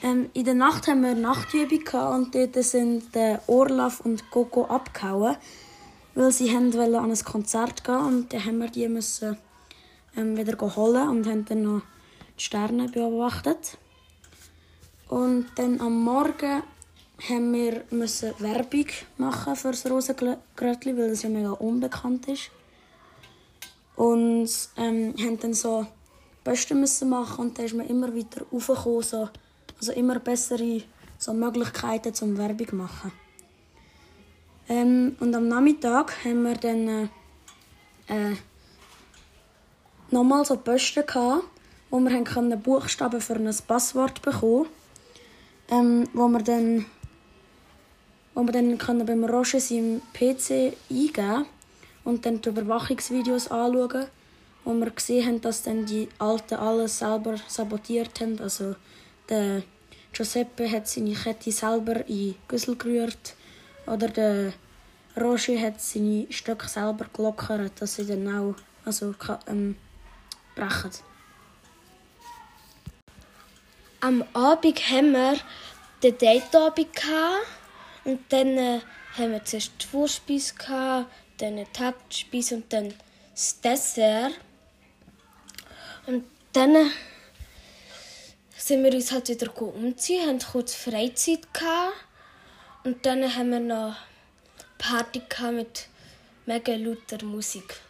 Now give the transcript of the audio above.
Ähm, in der Nacht haben wir Nachtübung gehabt und dort sind der Orlaf und Coco abgehauen, weil sie an ein Konzert gehen und dann haben wir die müssen, ähm, wieder holen und haben dann noch die Sterne beobachtet. Und dann am Morgen haben wir müssen Werbung machen für das Rosengrötli, weil es ja mega unbekannt ist. Und ähm, haben dann so Beste müssen machen und dann ist man immer weiter raufgekommen, so, also immer bessere so Möglichkeiten zum Werbung machen. Ähm, und am Nachmittag haben wir dann äh, äh, nochmal so Posten gehabt, wo wir haben Buchstaben für ein Passwort bekommen, ähm, wo wir dann wo wir dann können beim Roger seinem PC eingeben und dann die Überwachungsvideos anschauen, wo wir gesehen haben, dass dann die Alten alles selber sabotiert haben. Also der Giuseppe hat seine Kette selber in Güssel gerührt oder der Roger hat seine Stöcke selber gelockert, dass sie dann auch also, ähm, brechen. Am Abend haben wir den Date-Abend und dann äh, haben wir zuerst die Vorspeise, dann die Hauptspeise und dann das Dessert. Und dann sind wir uns halt wieder umziehen, haben kurz Freizeit gehabt. Und dann haben wir noch Party mit mega lauter Musik.